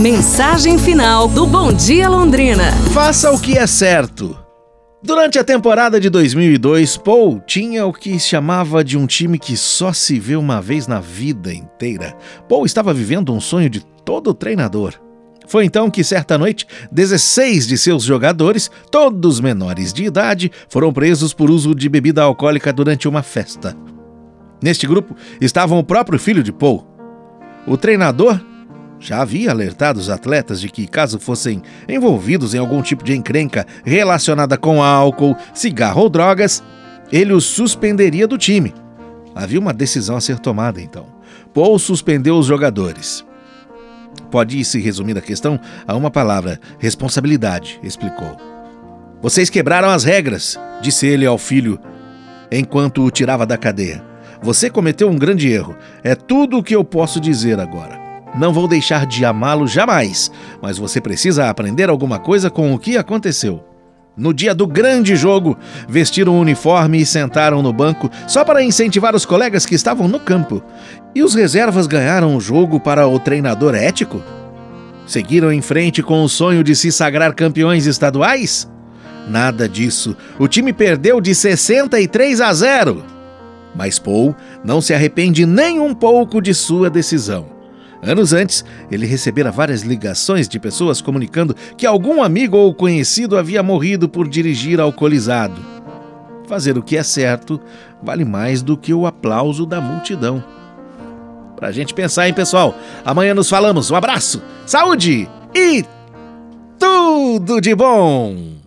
Mensagem final do Bom Dia Londrina. Faça o que é certo. Durante a temporada de 2002, Paul tinha o que chamava de um time que só se vê uma vez na vida inteira. Paul estava vivendo um sonho de todo treinador. Foi então que, certa noite, 16 de seus jogadores, todos menores de idade, foram presos por uso de bebida alcoólica durante uma festa. Neste grupo estavam o próprio filho de Paul. O treinador já havia alertado os atletas de que, caso fossem envolvidos em algum tipo de encrenca relacionada com álcool, cigarro ou drogas, ele os suspenderia do time. Havia uma decisão a ser tomada então. Paul suspendeu os jogadores. Pode se resumir a questão a uma palavra: responsabilidade, explicou. Vocês quebraram as regras, disse ele ao filho enquanto o tirava da cadeia. Você cometeu um grande erro. É tudo o que eu posso dizer agora. Não vou deixar de amá-lo jamais, mas você precisa aprender alguma coisa com o que aconteceu. No dia do grande jogo, vestiram o uniforme e sentaram no banco só para incentivar os colegas que estavam no campo. E os reservas ganharam o jogo para o treinador ético? Seguiram em frente com o sonho de se sagrar campeões estaduais? Nada disso. O time perdeu de 63 a 0. Mas Paul não se arrepende nem um pouco de sua decisão. Anos antes, ele recebera várias ligações de pessoas comunicando que algum amigo ou conhecido havia morrido por dirigir alcoolizado. Fazer o que é certo vale mais do que o aplauso da multidão. Pra gente pensar, hein, pessoal? Amanhã nos falamos. Um abraço, saúde e tudo de bom!